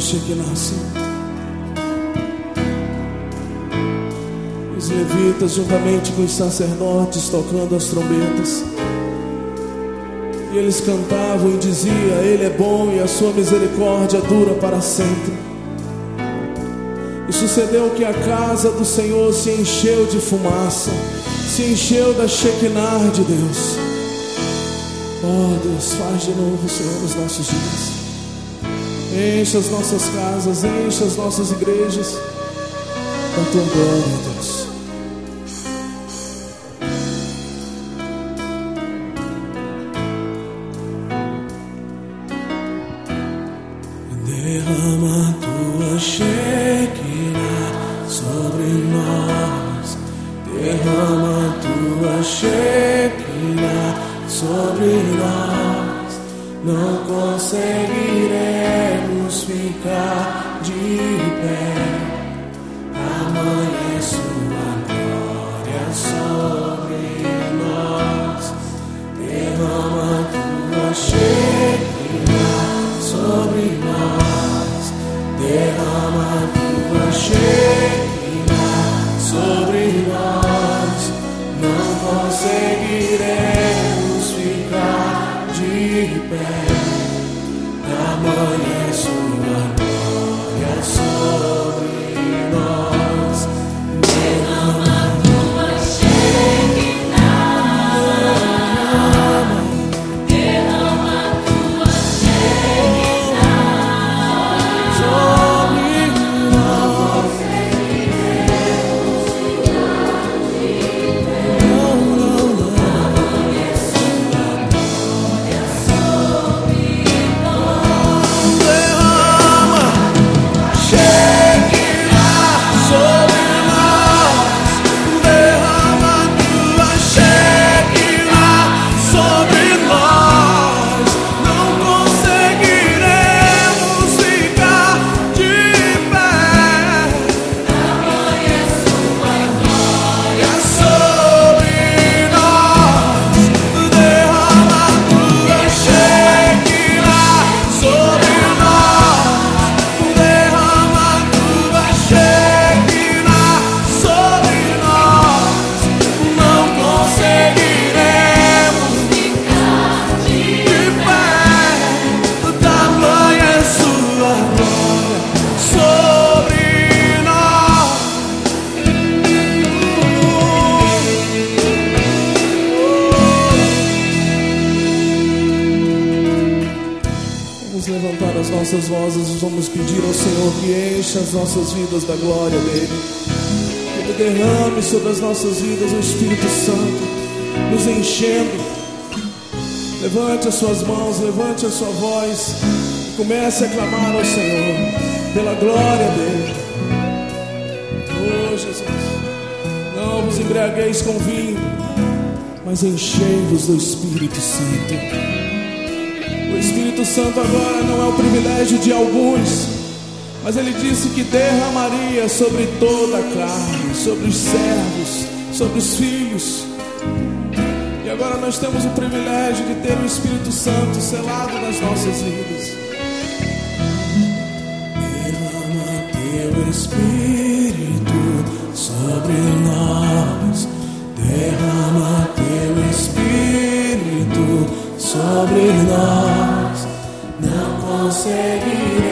Shekinah, Os levitas, juntamente com os sacerdotes, tocando as trombetas. E eles cantavam e diziam: Ele é bom e a sua misericórdia dura para sempre. E sucedeu que a casa do Senhor se encheu de fumaça, se encheu da Shekinah de Deus. Oh Deus, faz de novo, Senhor, nos nossos dias. Encha as nossas casas, encha as nossas igrejas da tua glória, Deus. Derrama tua Shekinah sobre nós. Derrama tua Shekinah sobre nós. Não conseguiremos ficar de pé. Amanhã sua glória sobre nós. Derrama tua Shekinah sobre nós. Derrama tua Shekinah sobre nós. Não conseguiremos pé. Amanhã sua glória sobre nós. Nossas vozes vamos pedir ao Senhor que encha as nossas vidas da glória dele. Que ele derrame sobre as nossas vidas o Espírito Santo, nos enchendo. Levante as suas mãos, levante a sua voz e comece a clamar ao Senhor pela glória dele. Oh Jesus, não vos embriagueis com vinho, mas enchei-vos do Espírito Santo. Espírito Santo agora não é o privilégio de alguns, mas ele disse que derramaria sobre toda a carne, sobre os servos, sobre os filhos. E agora nós temos o privilégio de ter o Espírito Santo selado nas nossas vidas. Derrama teu Espírito sobre nós. Derrama teu Espírito sobre nós. Não